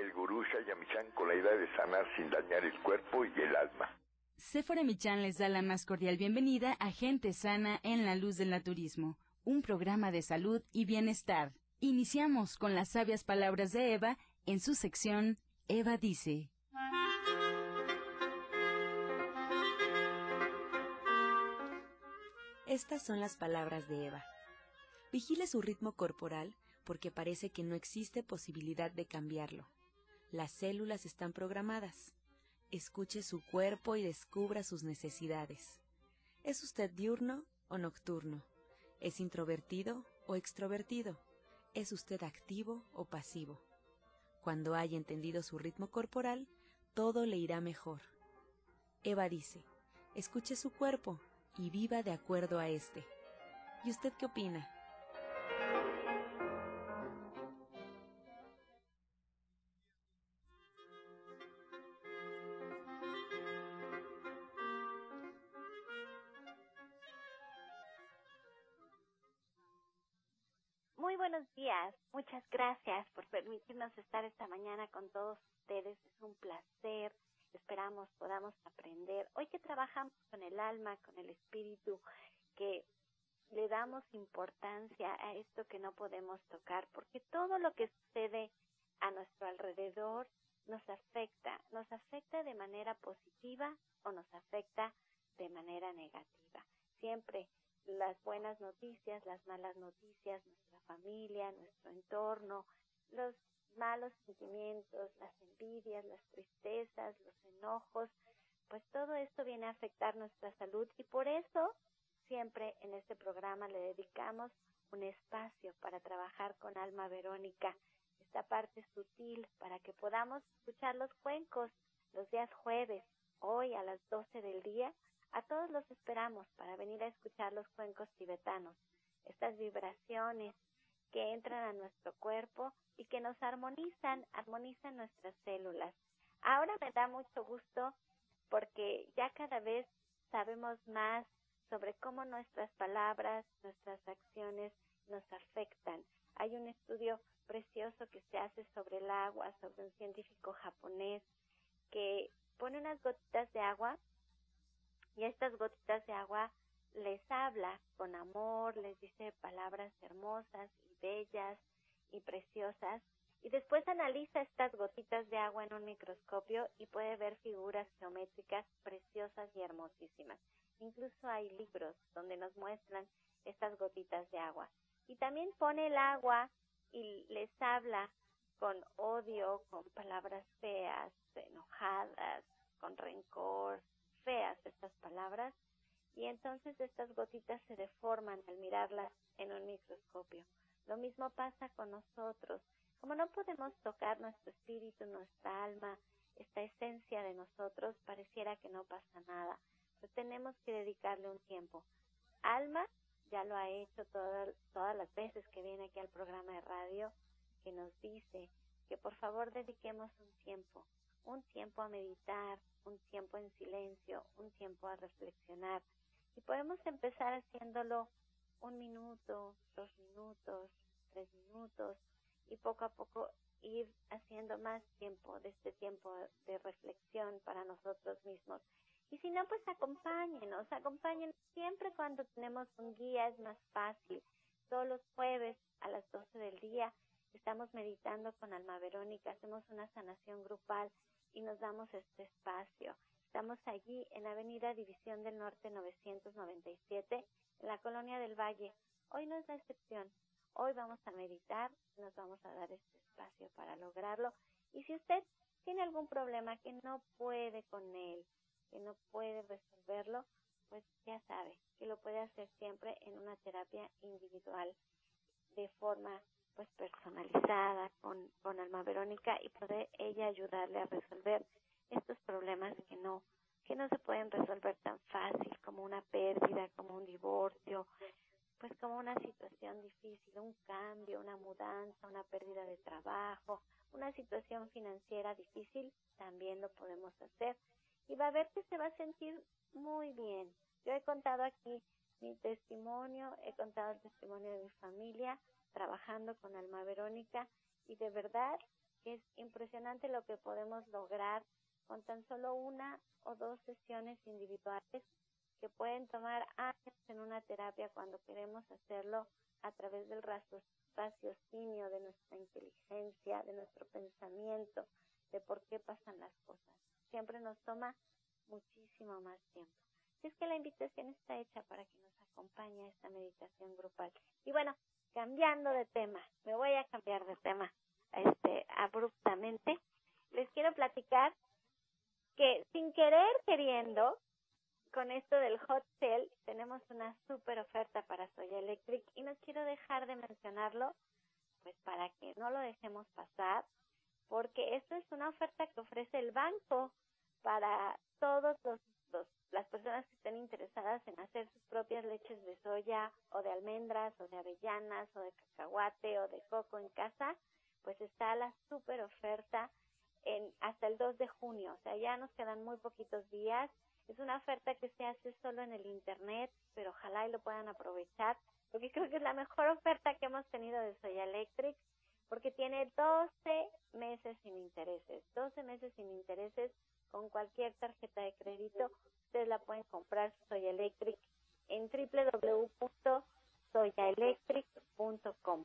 el gurú Shayamichan con la idea de sanar sin dañar el cuerpo y el alma. Sephora Michan les da la más cordial bienvenida a Gente Sana en la Luz del Naturismo, un programa de salud y bienestar. Iniciamos con las sabias palabras de Eva en su sección Eva dice. Estas son las palabras de Eva. Vigile su ritmo corporal porque parece que no existe posibilidad de cambiarlo. Las células están programadas. Escuche su cuerpo y descubra sus necesidades. ¿Es usted diurno o nocturno? ¿Es introvertido o extrovertido? ¿Es usted activo o pasivo? Cuando haya entendido su ritmo corporal, todo le irá mejor. Eva dice, escuche su cuerpo y viva de acuerdo a este. ¿Y usted qué opina? Muy buenos días, muchas gracias por permitirnos estar esta mañana con todos ustedes. Es un placer, esperamos podamos aprender. Hoy que trabajamos con el alma, con el espíritu, que le damos importancia a esto que no podemos tocar, porque todo lo que sucede a nuestro alrededor nos afecta, nos afecta de manera positiva o nos afecta de manera negativa. Siempre las buenas noticias, las malas noticias, familia, nuestro entorno, los malos sentimientos, las envidias, las tristezas, los enojos, pues todo esto viene a afectar nuestra salud y por eso siempre en este programa le dedicamos un espacio para trabajar con Alma Verónica, esta parte sutil para que podamos escuchar los cuencos los días jueves, hoy a las 12 del día, a todos los esperamos para venir a escuchar los cuencos tibetanos, estas vibraciones que entran a nuestro cuerpo y que nos armonizan, armonizan nuestras células. Ahora me da mucho gusto porque ya cada vez sabemos más sobre cómo nuestras palabras, nuestras acciones nos afectan. Hay un estudio precioso que se hace sobre el agua, sobre un científico japonés que pone unas gotitas de agua y estas gotitas de agua les habla con amor, les dice palabras hermosas bellas y preciosas y después analiza estas gotitas de agua en un microscopio y puede ver figuras geométricas preciosas y hermosísimas. Incluso hay libros donde nos muestran estas gotitas de agua. Y también pone el agua y les habla con odio, con palabras feas, enojadas, con rencor, feas estas palabras, y entonces estas gotitas se deforman al mirarlas en un microscopio. Lo mismo pasa con nosotros. Como no podemos tocar nuestro espíritu, nuestra alma, esta esencia de nosotros, pareciera que no pasa nada. Pero tenemos que dedicarle un tiempo. Alma ya lo ha hecho todas, todas las veces que viene aquí al programa de radio, que nos dice que por favor dediquemos un tiempo, un tiempo a meditar, un tiempo en silencio, un tiempo a reflexionar. Y podemos empezar haciéndolo un minuto, dos minutos, tres minutos, y poco a poco ir haciendo más tiempo de este tiempo de reflexión para nosotros mismos. Y si no, pues acompáñenos, acompáñenos. Siempre cuando tenemos un guía es más fácil. Todos los jueves a las 12 del día estamos meditando con Alma Verónica, hacemos una sanación grupal y nos damos este espacio. Estamos allí en Avenida División del Norte 997, en la Colonia del Valle. Hoy no es la excepción. Hoy vamos a meditar, nos vamos a dar este espacio para lograrlo. Y si usted tiene algún problema que no puede con él, que no puede resolverlo, pues ya sabe que lo puede hacer siempre en una terapia individual de forma pues personalizada con, con Alma Verónica y puede ella ayudarle a resolver estos problemas que no que no se pueden resolver tan fácil como una pérdida, como un divorcio, pues como una situación difícil, un cambio, una mudanza, una pérdida de trabajo, una situación financiera difícil, también lo podemos hacer. Y va a ver que se va a sentir muy bien. Yo he contado aquí mi testimonio, he contado el testimonio de mi familia trabajando con Alma Verónica y de verdad es impresionante lo que podemos lograr con tan solo una o dos sesiones individuales que pueden tomar años en una terapia cuando queremos hacerlo a través del raciocinio de nuestra inteligencia, de nuestro pensamiento, de por qué pasan las cosas. Siempre nos toma muchísimo más tiempo. es que la invitación está hecha para que nos acompañe a esta meditación grupal. Y bueno, cambiando de tema, me voy a cambiar de tema este abruptamente. Les quiero platicar que sin querer queriendo con esto del hot sale tenemos una super oferta para Soya Electric. Y no quiero dejar de mencionarlo pues para que no lo dejemos pasar porque esto es una oferta que ofrece el banco para todos los, las personas que estén interesadas en hacer sus propias leches de soya o de almendras o de avellanas o de cacahuate o de coco en casa pues está la super oferta en hasta el 2 de junio, o sea, ya nos quedan muy poquitos días es una oferta que se hace solo en el Internet, pero ojalá y lo puedan aprovechar, porque creo que es la mejor oferta que hemos tenido de Soya Electric, porque tiene 12 meses sin intereses, 12 meses sin intereses con cualquier tarjeta de crédito. Ustedes la pueden comprar Soya Electric en www.soyaelectric.com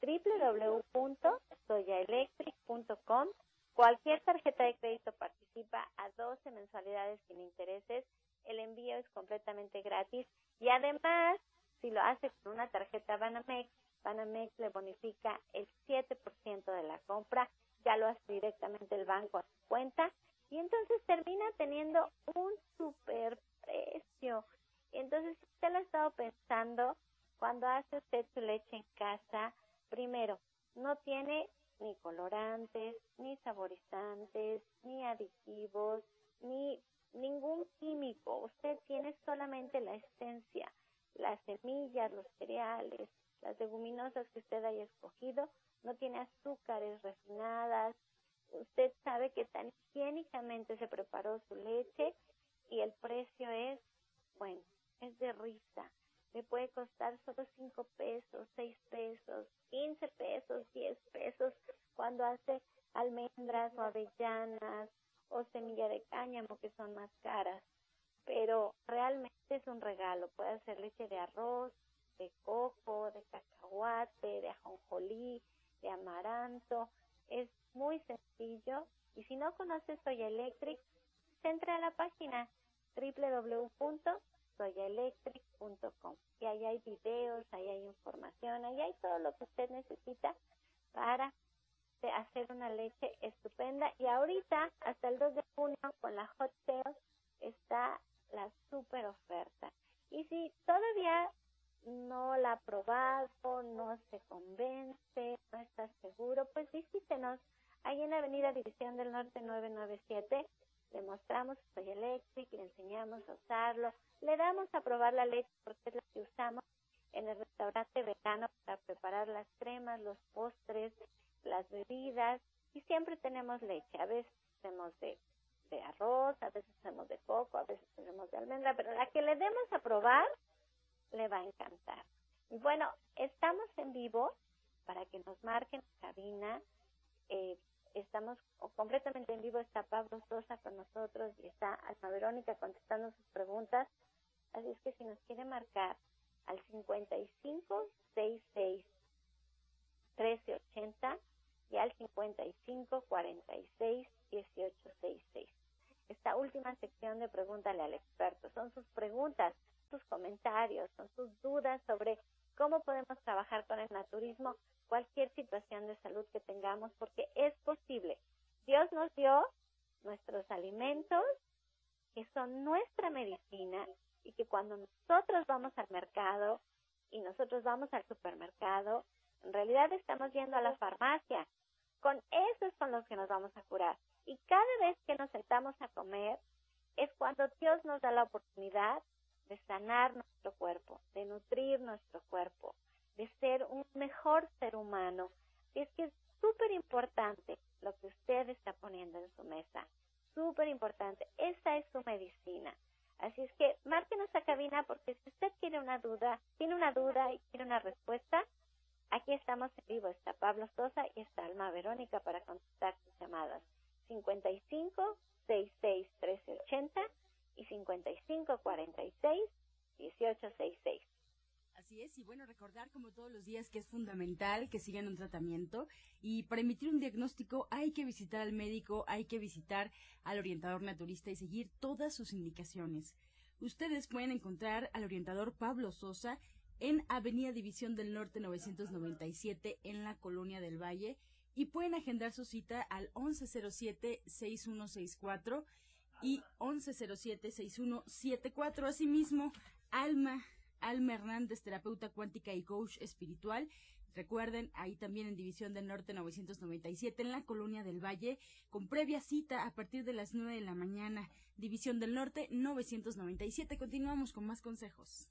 www.soyaelectric.com Cualquier tarjeta de crédito participa a 12 mensualidades sin intereses. El envío es completamente gratis y además, si lo hace con una tarjeta Banamex, Banamex le bonifica el 7% de la compra, ya lo hace directamente el banco a su cuenta y entonces termina teniendo un super precio. Entonces, si usted lo ha estado pensando, cuando hace usted su leche en casa, primero, no tiene ni colorantes, ni saborizantes, ni aditivos, ni ningún químico. Usted tiene solamente la esencia, las semillas, los cereales, las leguminosas que usted haya escogido. No tiene azúcares refinadas. Usted sabe que tan higiénicamente se preparó su leche y el precio es, bueno, es de risa le puede costar solo 5 pesos, 6 pesos, 15 pesos, 10 pesos cuando hace almendras o avellanas o semilla de cáñamo que son más caras. Pero realmente es un regalo. Puede hacer leche de arroz, de coco, de cacahuate, de ajonjolí, de amaranto. Es muy sencillo. Y si no conoce Soya Electric, entre a la página www soyaelectric.com y ahí hay videos, ahí hay información, ahí hay todo lo que usted necesita para hacer una leche estupenda. Y ahorita hasta el 2 de junio con la hot sale está la super oferta. Y si todavía no la ha probado, no se convence, no está seguro, pues visítenos. Ahí en la Avenida División del Norte 997 le mostramos Soy Electric, le enseñamos a usarlo, le damos a probar la leche porque es la que usamos en el restaurante vegano para preparar las cremas, los postres, las bebidas y siempre tenemos leche. A veces hacemos de, de arroz, a veces hacemos de coco, a veces tenemos de almendra, pero la que le demos a probar le va a encantar. Bueno, estamos en vivo para que nos marquen cabina. Eh, estamos completamente en vivo, está Pablo Sosa con nosotros y está Alma Verónica contestando sus preguntas. Así es que si nos quiere marcar al 5566 1380 y al 5546 1866. Esta última sección de Pregúntale al experto son sus preguntas, sus comentarios, son sus dudas sobre cómo podemos trabajar con el naturismo cualquier situación de salud que tengamos, porque es posible. Dios nos dio nuestros alimentos, que son nuestra medicina, y que cuando nosotros vamos al mercado y nosotros vamos al supermercado, en realidad estamos yendo a la farmacia, Con eso es con los que nos vamos a curar. Y cada vez que nos sentamos a comer, es cuando Dios nos da la oportunidad de sanar nuestro cuerpo, de nutrir nuestro cuerpo, de ser un mejor ser humano. Y es que es súper importante lo que usted está poniendo en su mesa. Súper importante. Esa es su medicina. Así es que márquenos a cabina porque si usted tiene una duda, tiene una duda y quiere una respuesta, aquí estamos en vivo. Está Pablo Sosa y está Alma Verónica para contestar sus llamadas. 55 66 1380 y 55 46 1866. Así es, y bueno, como todos los días que es fundamental que sigan un tratamiento y para emitir un diagnóstico hay que visitar al médico, hay que visitar al orientador naturista y seguir todas sus indicaciones. Ustedes pueden encontrar al orientador Pablo Sosa en Avenida División del Norte 997 en la Colonia del Valle y pueden agendar su cita al 1107-6164 y 1107-6174. Asimismo, Alma, Alma Hernández, terapeuta cuántica y coach espiritual. Recuerden, ahí también en División del Norte 997, en la Colonia del Valle, con previa cita a partir de las 9 de la mañana. División del Norte 997. Continuamos con más consejos.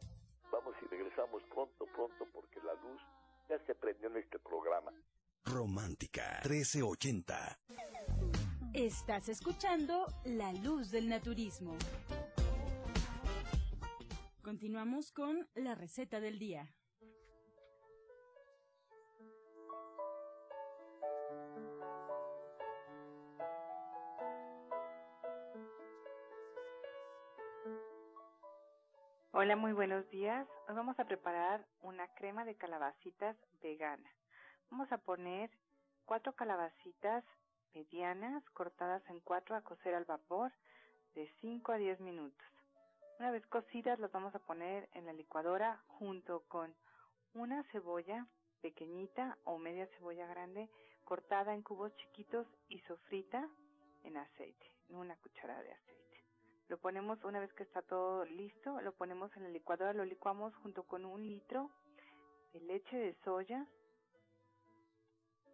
Romántica 1380. Estás escuchando La Luz del Naturismo. Continuamos con la receta del día. Hola, muy buenos días. Hoy vamos a preparar una crema de calabacitas vegana. Vamos a poner cuatro calabacitas medianas cortadas en cuatro a cocer al vapor de 5 a 10 minutos. Una vez cocidas las vamos a poner en la licuadora junto con una cebolla pequeñita o media cebolla grande cortada en cubos chiquitos y sofrita en aceite, en una cucharada de aceite. Lo ponemos una vez que está todo listo, lo ponemos en la licuadora, lo licuamos junto con un litro de leche de soya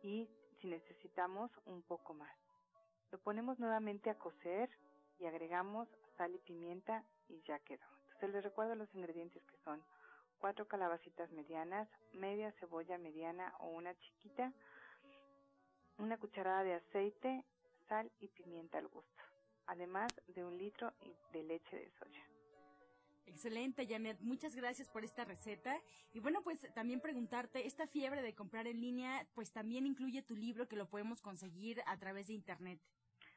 y si necesitamos un poco más. Lo ponemos nuevamente a cocer y agregamos sal y pimienta y ya quedó. Entonces les recuerdo los ingredientes que son cuatro calabacitas medianas, media cebolla mediana o una chiquita, una cucharada de aceite, sal y pimienta al gusto además de un litro de leche de soya. Excelente, Janet. Muchas gracias por esta receta. Y bueno, pues también preguntarte, esta fiebre de comprar en línea, pues también incluye tu libro que lo podemos conseguir a través de Internet.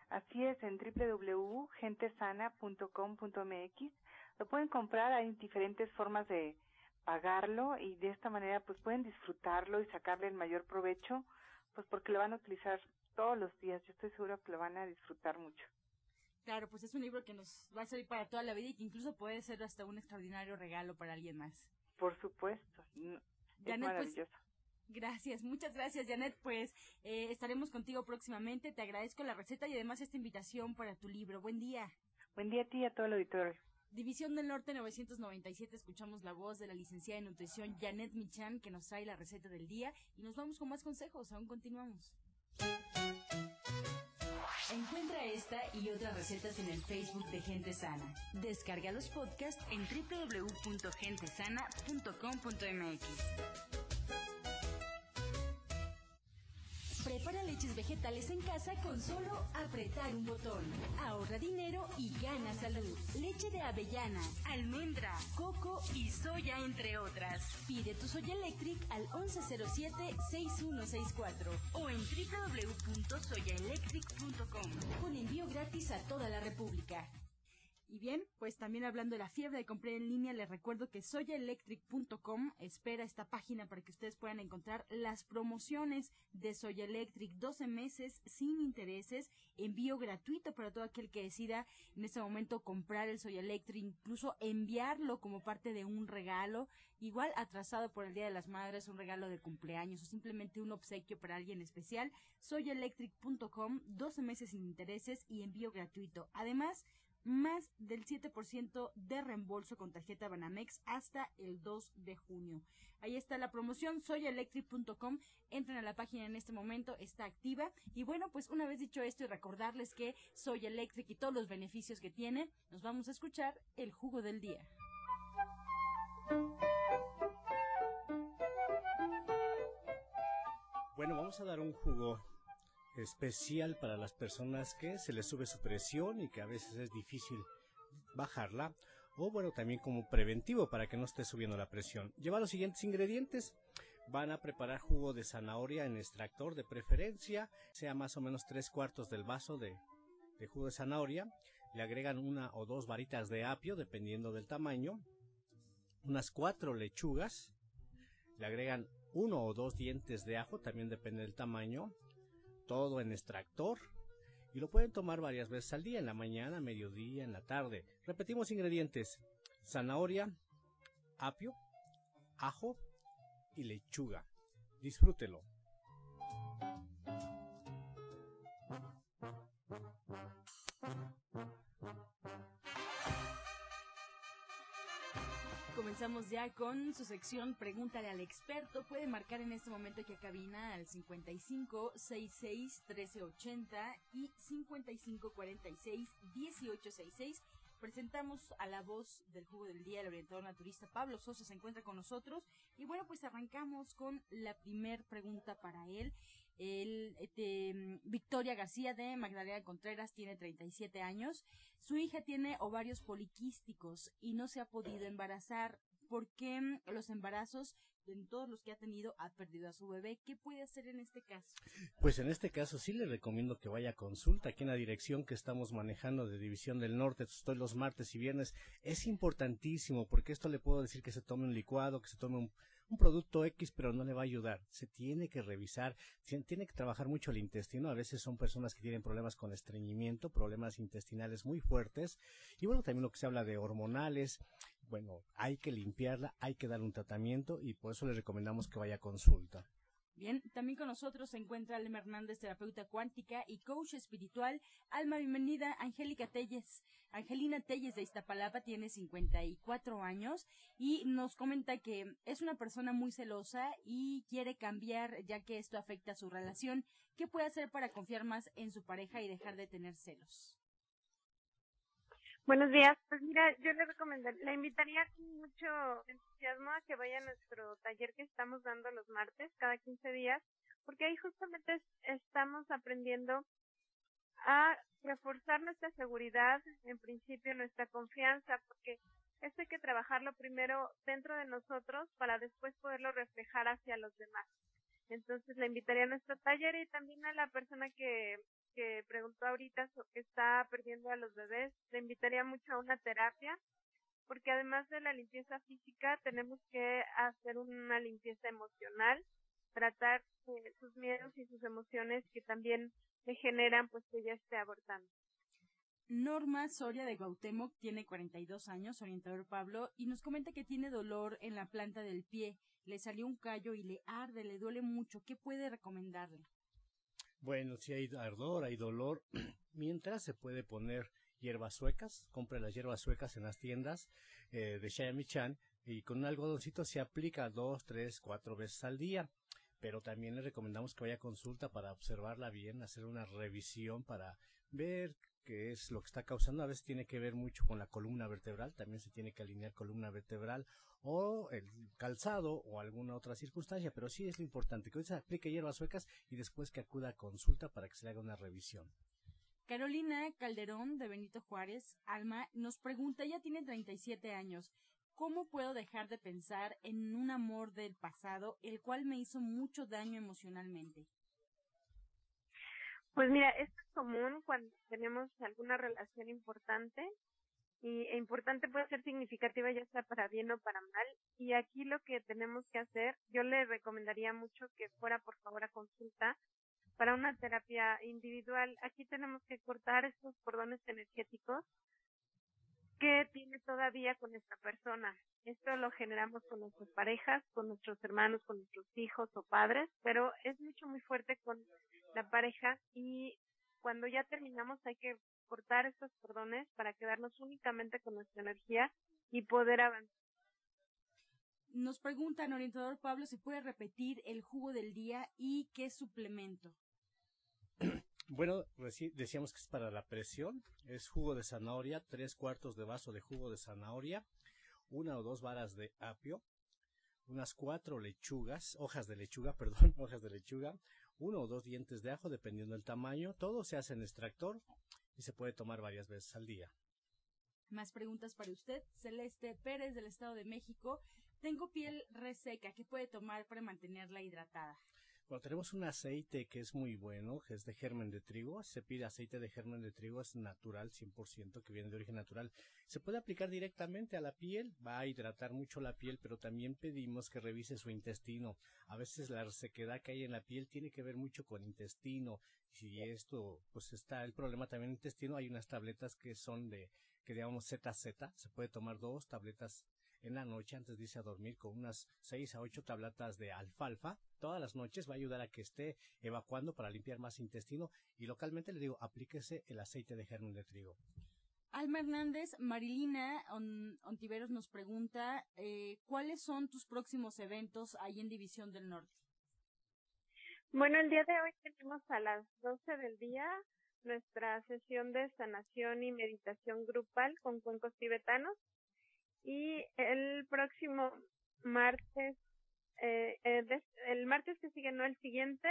Así es, en www.gentesana.com.mx. Lo pueden comprar, hay diferentes formas de pagarlo y de esta manera pues pueden disfrutarlo y sacarle el mayor provecho, pues porque lo van a utilizar todos los días. Yo estoy seguro que lo van a disfrutar mucho. Claro, pues es un libro que nos va a servir para toda la vida y que incluso puede ser hasta un extraordinario regalo para alguien más. Por supuesto. Es pues, maravilloso. gracias, muchas gracias, Janet. Pues eh, estaremos contigo próximamente. Te agradezco la receta y además esta invitación para tu libro. Buen día. Buen día a ti y a todo el auditorio. División del Norte 997, escuchamos la voz de la licenciada en nutrición Janet Michan que nos trae la receta del día y nos vamos con más consejos. Aún continuamos. Encuentra esta y otras recetas en el Facebook de Gente Sana. Descarga los podcasts en www.gentesana.com.mx. Prepara leches vegetales en casa con solo apretar un botón. Ahorra dinero y gana salud. Leche de avellana, almendra, coco y soya, entre otras. Pide tu Soya Electric al 1107-6164 o en www.soyaelectric.com con envío gratis a toda la República. Y bien, pues también hablando de la fiebre de comprar en línea, les recuerdo que soyaelectric.com espera esta página para que ustedes puedan encontrar las promociones de Soya Electric, 12 meses sin intereses, envío gratuito para todo aquel que decida en este momento comprar el Soya Electric, incluso enviarlo como parte de un regalo, igual atrasado por el Día de las Madres, un regalo de cumpleaños o simplemente un obsequio para alguien especial. Soyaelectric.com, 12 meses sin intereses y envío gratuito. Además, más del 7% de reembolso con tarjeta Banamex hasta el 2 de junio. Ahí está la promoción soyaelectric.com. Entren a la página en este momento, está activa. Y bueno, pues una vez dicho esto y recordarles que Soy Electric y todos los beneficios que tiene, nos vamos a escuchar el jugo del día. Bueno, vamos a dar un jugo especial para las personas que se les sube su presión y que a veces es difícil bajarla. O bueno, también como preventivo para que no esté subiendo la presión. Lleva los siguientes ingredientes. Van a preparar jugo de zanahoria en extractor de preferencia, sea más o menos tres cuartos del vaso de, de jugo de zanahoria. Le agregan una o dos varitas de apio, dependiendo del tamaño. Unas cuatro lechugas. Le agregan uno o dos dientes de ajo, también depende del tamaño todo en extractor y lo pueden tomar varias veces al día, en la mañana, mediodía, en la tarde. Repetimos ingredientes, zanahoria, apio, ajo y lechuga. Disfrútelo. Comenzamos ya con su sección Pregúntale al experto. Puede marcar en este momento a cabina al 55 66 1380 y 55 46 1866. Presentamos a la voz del jugo del día, el orientador naturista Pablo Sosa se encuentra con nosotros. Y bueno, pues arrancamos con la primer pregunta para él. El, este, Victoria García de Magdalena Contreras tiene 37 años. Su hija tiene ovarios poliquísticos y no se ha podido embarazar. ¿Por qué los embarazos en todos los que ha tenido ha perdido a su bebé. ¿Qué puede hacer en este caso? Pues en este caso sí le recomiendo que vaya a consulta aquí en la dirección que estamos manejando de División del Norte. Estoy los martes y viernes. Es importantísimo porque esto le puedo decir que se tome un licuado, que se tome un, un producto X, pero no le va a ayudar. Se tiene que revisar, tiene que trabajar mucho el intestino. A veces son personas que tienen problemas con estreñimiento, problemas intestinales muy fuertes. Y bueno, también lo que se habla de hormonales. Bueno, hay que limpiarla, hay que dar un tratamiento y por eso les recomendamos que vaya a consulta. Bien, también con nosotros se encuentra Alma Hernández, terapeuta cuántica y coach espiritual. Alma, bienvenida. Angélica Telles. Angelina Telles de Iztapalapa tiene 54 años y nos comenta que es una persona muy celosa y quiere cambiar ya que esto afecta a su relación. ¿Qué puede hacer para confiar más en su pareja y dejar de tener celos? Buenos días. Pues mira, yo le recomendaría, le invitaría con mucho entusiasmo a que vaya a nuestro taller que estamos dando los martes, cada 15 días, porque ahí justamente estamos aprendiendo a reforzar nuestra seguridad, en principio nuestra confianza, porque esto hay que trabajarlo primero dentro de nosotros para después poderlo reflejar hacia los demás. Entonces le invitaría a nuestro taller y también a la persona que que preguntó ahorita que está perdiendo a los bebés, le invitaría mucho a una terapia, porque además de la limpieza física, tenemos que hacer una limpieza emocional, tratar eh, sus miedos y sus emociones que también le generan pues que ella esté abortando. Norma Soria de Gautemoc tiene 42 años, orientador Pablo, y nos comenta que tiene dolor en la planta del pie, le salió un callo y le arde, le duele mucho. ¿Qué puede recomendarle? Bueno, si hay ardor, hay dolor, mientras se puede poner hierbas suecas, compre las hierbas suecas en las tiendas eh, de Xiaomichan y con un algodoncito se aplica dos, tres, cuatro veces al día. Pero también le recomendamos que vaya a consulta para observarla bien, hacer una revisión para ver qué es lo que está causando. A veces tiene que ver mucho con la columna vertebral, también se tiene que alinear columna vertebral o el calzado o alguna otra circunstancia, pero sí es lo importante que hoy se aplique hierbas suecas y después que acuda a consulta para que se le haga una revisión. Carolina Calderón de Benito Juárez, Alma, nos pregunta, ella tiene 37 años, ¿cómo puedo dejar de pensar en un amor del pasado, el cual me hizo mucho daño emocionalmente? Pues mira, es común cuando tenemos alguna relación importante y e importante puede ser significativa ya sea para bien o para mal y aquí lo que tenemos que hacer yo le recomendaría mucho que fuera por favor a consulta para una terapia individual. Aquí tenemos que cortar estos cordones energéticos que tiene todavía con esta persona. Esto lo generamos con nuestras parejas con nuestros hermanos con nuestros hijos o padres pero es mucho muy fuerte con la pareja y cuando ya terminamos hay que cortar estos cordones para quedarnos únicamente con nuestra energía y poder avanzar. Nos preguntan, orientador Pablo, si puede repetir el jugo del día y qué suplemento. Bueno, decíamos que es para la presión. Es jugo de zanahoria, tres cuartos de vaso de jugo de zanahoria, una o dos varas de apio, unas cuatro lechugas, hojas de lechuga, perdón, hojas de lechuga, uno o dos dientes de ajo, dependiendo del tamaño. Todo se hace en extractor y se puede tomar varias veces al día. Más preguntas para usted. Celeste Pérez del Estado de México. Tengo piel reseca. ¿Qué puede tomar para mantenerla hidratada? Bueno, tenemos un aceite que es muy bueno, que es de germen de trigo. Se pide aceite de germen de trigo, es natural, 100%, que viene de origen natural. Se puede aplicar directamente a la piel, va a hidratar mucho la piel, pero también pedimos que revise su intestino. A veces la resequedad que hay en la piel tiene que ver mucho con intestino. Si esto, pues está el problema también en intestino, hay unas tabletas que son de, que llamamos ZZ. Se puede tomar dos tabletas en la noche antes de irse a dormir con unas 6 a 8 tabletas de alfalfa. Todas las noches va a ayudar a que esté evacuando para limpiar más intestino y localmente le digo, aplíquese el aceite de germen de trigo. Alma Hernández, Marilina Ontiveros nos pregunta, eh, ¿cuáles son tus próximos eventos ahí en División del Norte? Bueno, el día de hoy tenemos a las 12 del día nuestra sesión de sanación y meditación grupal con cuencos tibetanos. Y el próximo martes, eh, eh el martes que sigue, no el siguiente,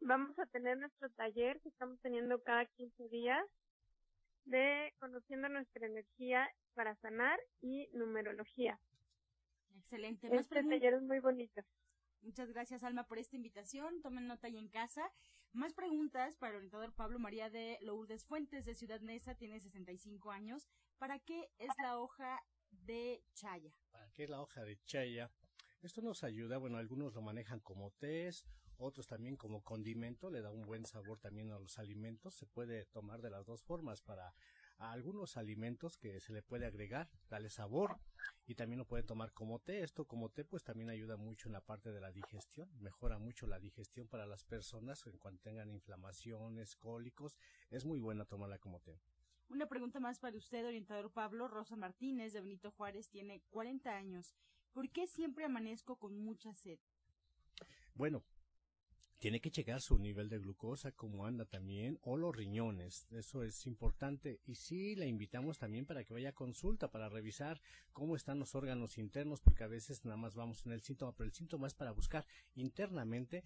vamos a tener nuestro taller que estamos teniendo cada 15 días de conociendo nuestra energía para sanar y numerología. Excelente. este taller es muy bonito. Muchas gracias, Alma, por esta invitación. Tomen nota ahí en casa. Más preguntas para el orientador Pablo María de Lourdes Fuentes de Ciudad Neza, tiene 65 años. ¿Para qué es la hoja de chaya. ¿Para qué la hoja de chaya? Esto nos ayuda, bueno, algunos lo manejan como té, otros también como condimento, le da un buen sabor también a los alimentos, se puede tomar de las dos formas para algunos alimentos que se le puede agregar, darle sabor y también lo pueden tomar como té. Esto como té pues también ayuda mucho en la parte de la digestión, mejora mucho la digestión para las personas en cuanto tengan inflamaciones, cólicos, es muy buena tomarla como té. Una pregunta más para usted, orientador Pablo. Rosa Martínez de Benito Juárez tiene 40 años. ¿Por qué siempre amanezco con mucha sed? Bueno, tiene que checar su nivel de glucosa, cómo anda también, o los riñones. Eso es importante. Y sí, la invitamos también para que vaya a consulta, para revisar cómo están los órganos internos, porque a veces nada más vamos en el síntoma, pero el síntoma es para buscar internamente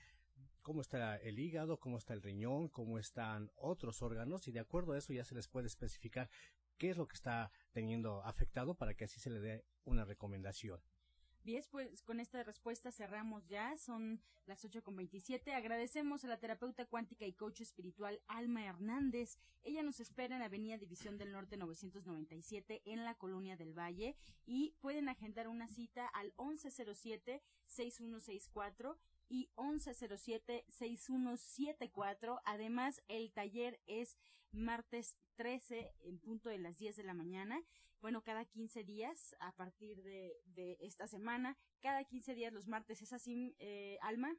cómo está el hígado, cómo está el riñón, cómo están otros órganos y de acuerdo a eso ya se les puede especificar qué es lo que está teniendo afectado para que así se le dé una recomendación. Bien, pues con esta respuesta cerramos ya, son las 8.27. Agradecemos a la terapeuta cuántica y coach espiritual Alma Hernández. Ella nos espera en Avenida División del Norte 997 en la Colonia del Valle y pueden agendar una cita al 1107-6164 y 1107-6174. Además, el taller es martes 13 en punto de las 10 de la mañana. Bueno, cada 15 días a partir de, de esta semana, cada 15 días los martes. ¿Es así, eh, Alma?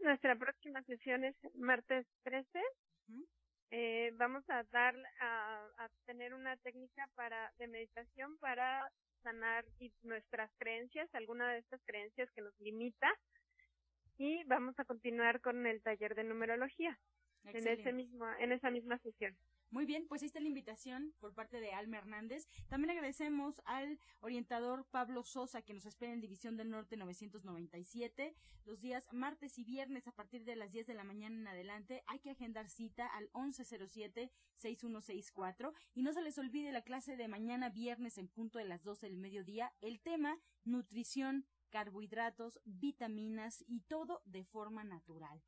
Nuestra próxima sesión es martes 13. Eh, vamos a dar a, a, tener una técnica para de meditación para sanar nuestras creencias, alguna de estas creencias que nos limita y vamos a continuar con el taller de numerología en ese mismo en esa misma sesión. Muy bien, pues ahí está la invitación por parte de Alma Hernández. También agradecemos al orientador Pablo Sosa que nos espera en División del Norte 997 los días martes y viernes a partir de las 10 de la mañana en adelante. Hay que agendar cita al 1107-6164 y no se les olvide la clase de mañana viernes en punto de las 12 del mediodía. El tema nutrición, carbohidratos, vitaminas y todo de forma natural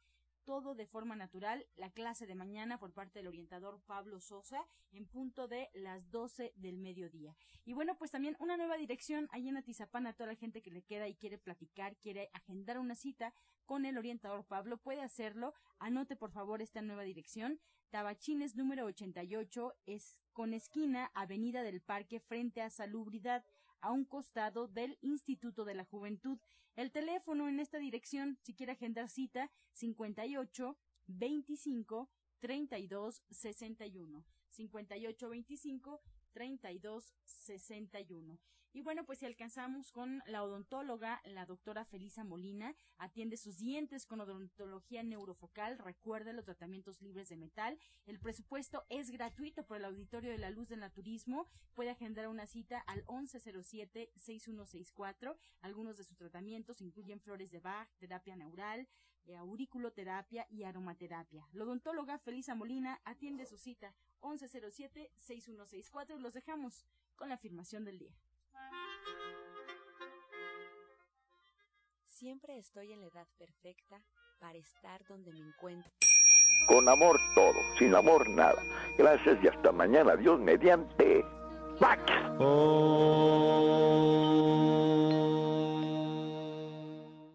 todo de forma natural. La clase de mañana por parte del orientador Pablo Sosa en punto de las 12 del mediodía. Y bueno, pues también una nueva dirección ahí en Atizapán a toda la gente que le queda y quiere platicar, quiere agendar una cita con el orientador Pablo, puede hacerlo. Anote por favor esta nueva dirección. Tabachines número 88 es con esquina Avenida del Parque frente a Salubridad a un costado del Instituto de la Juventud. El teléfono en esta dirección, si quiere agendar cita, 58 25 32 61. 58 25 32 61. Y bueno, pues si alcanzamos con la odontóloga, la doctora Felisa Molina, atiende sus dientes con odontología neurofocal, recuerde los tratamientos libres de metal. El presupuesto es gratuito por el Auditorio de la Luz del Naturismo. Puede agendar una cita al 1107-6164. Algunos de sus tratamientos incluyen flores de Bach, terapia neural, eh, auriculoterapia y aromaterapia. La odontóloga Felisa Molina atiende su cita 1107-6164 y los dejamos con la afirmación del día. Siempre estoy en la edad perfecta para estar donde me encuentro. Con amor todo, sin amor nada. Gracias y hasta mañana, Dios mediante. ¡Pax! Oh.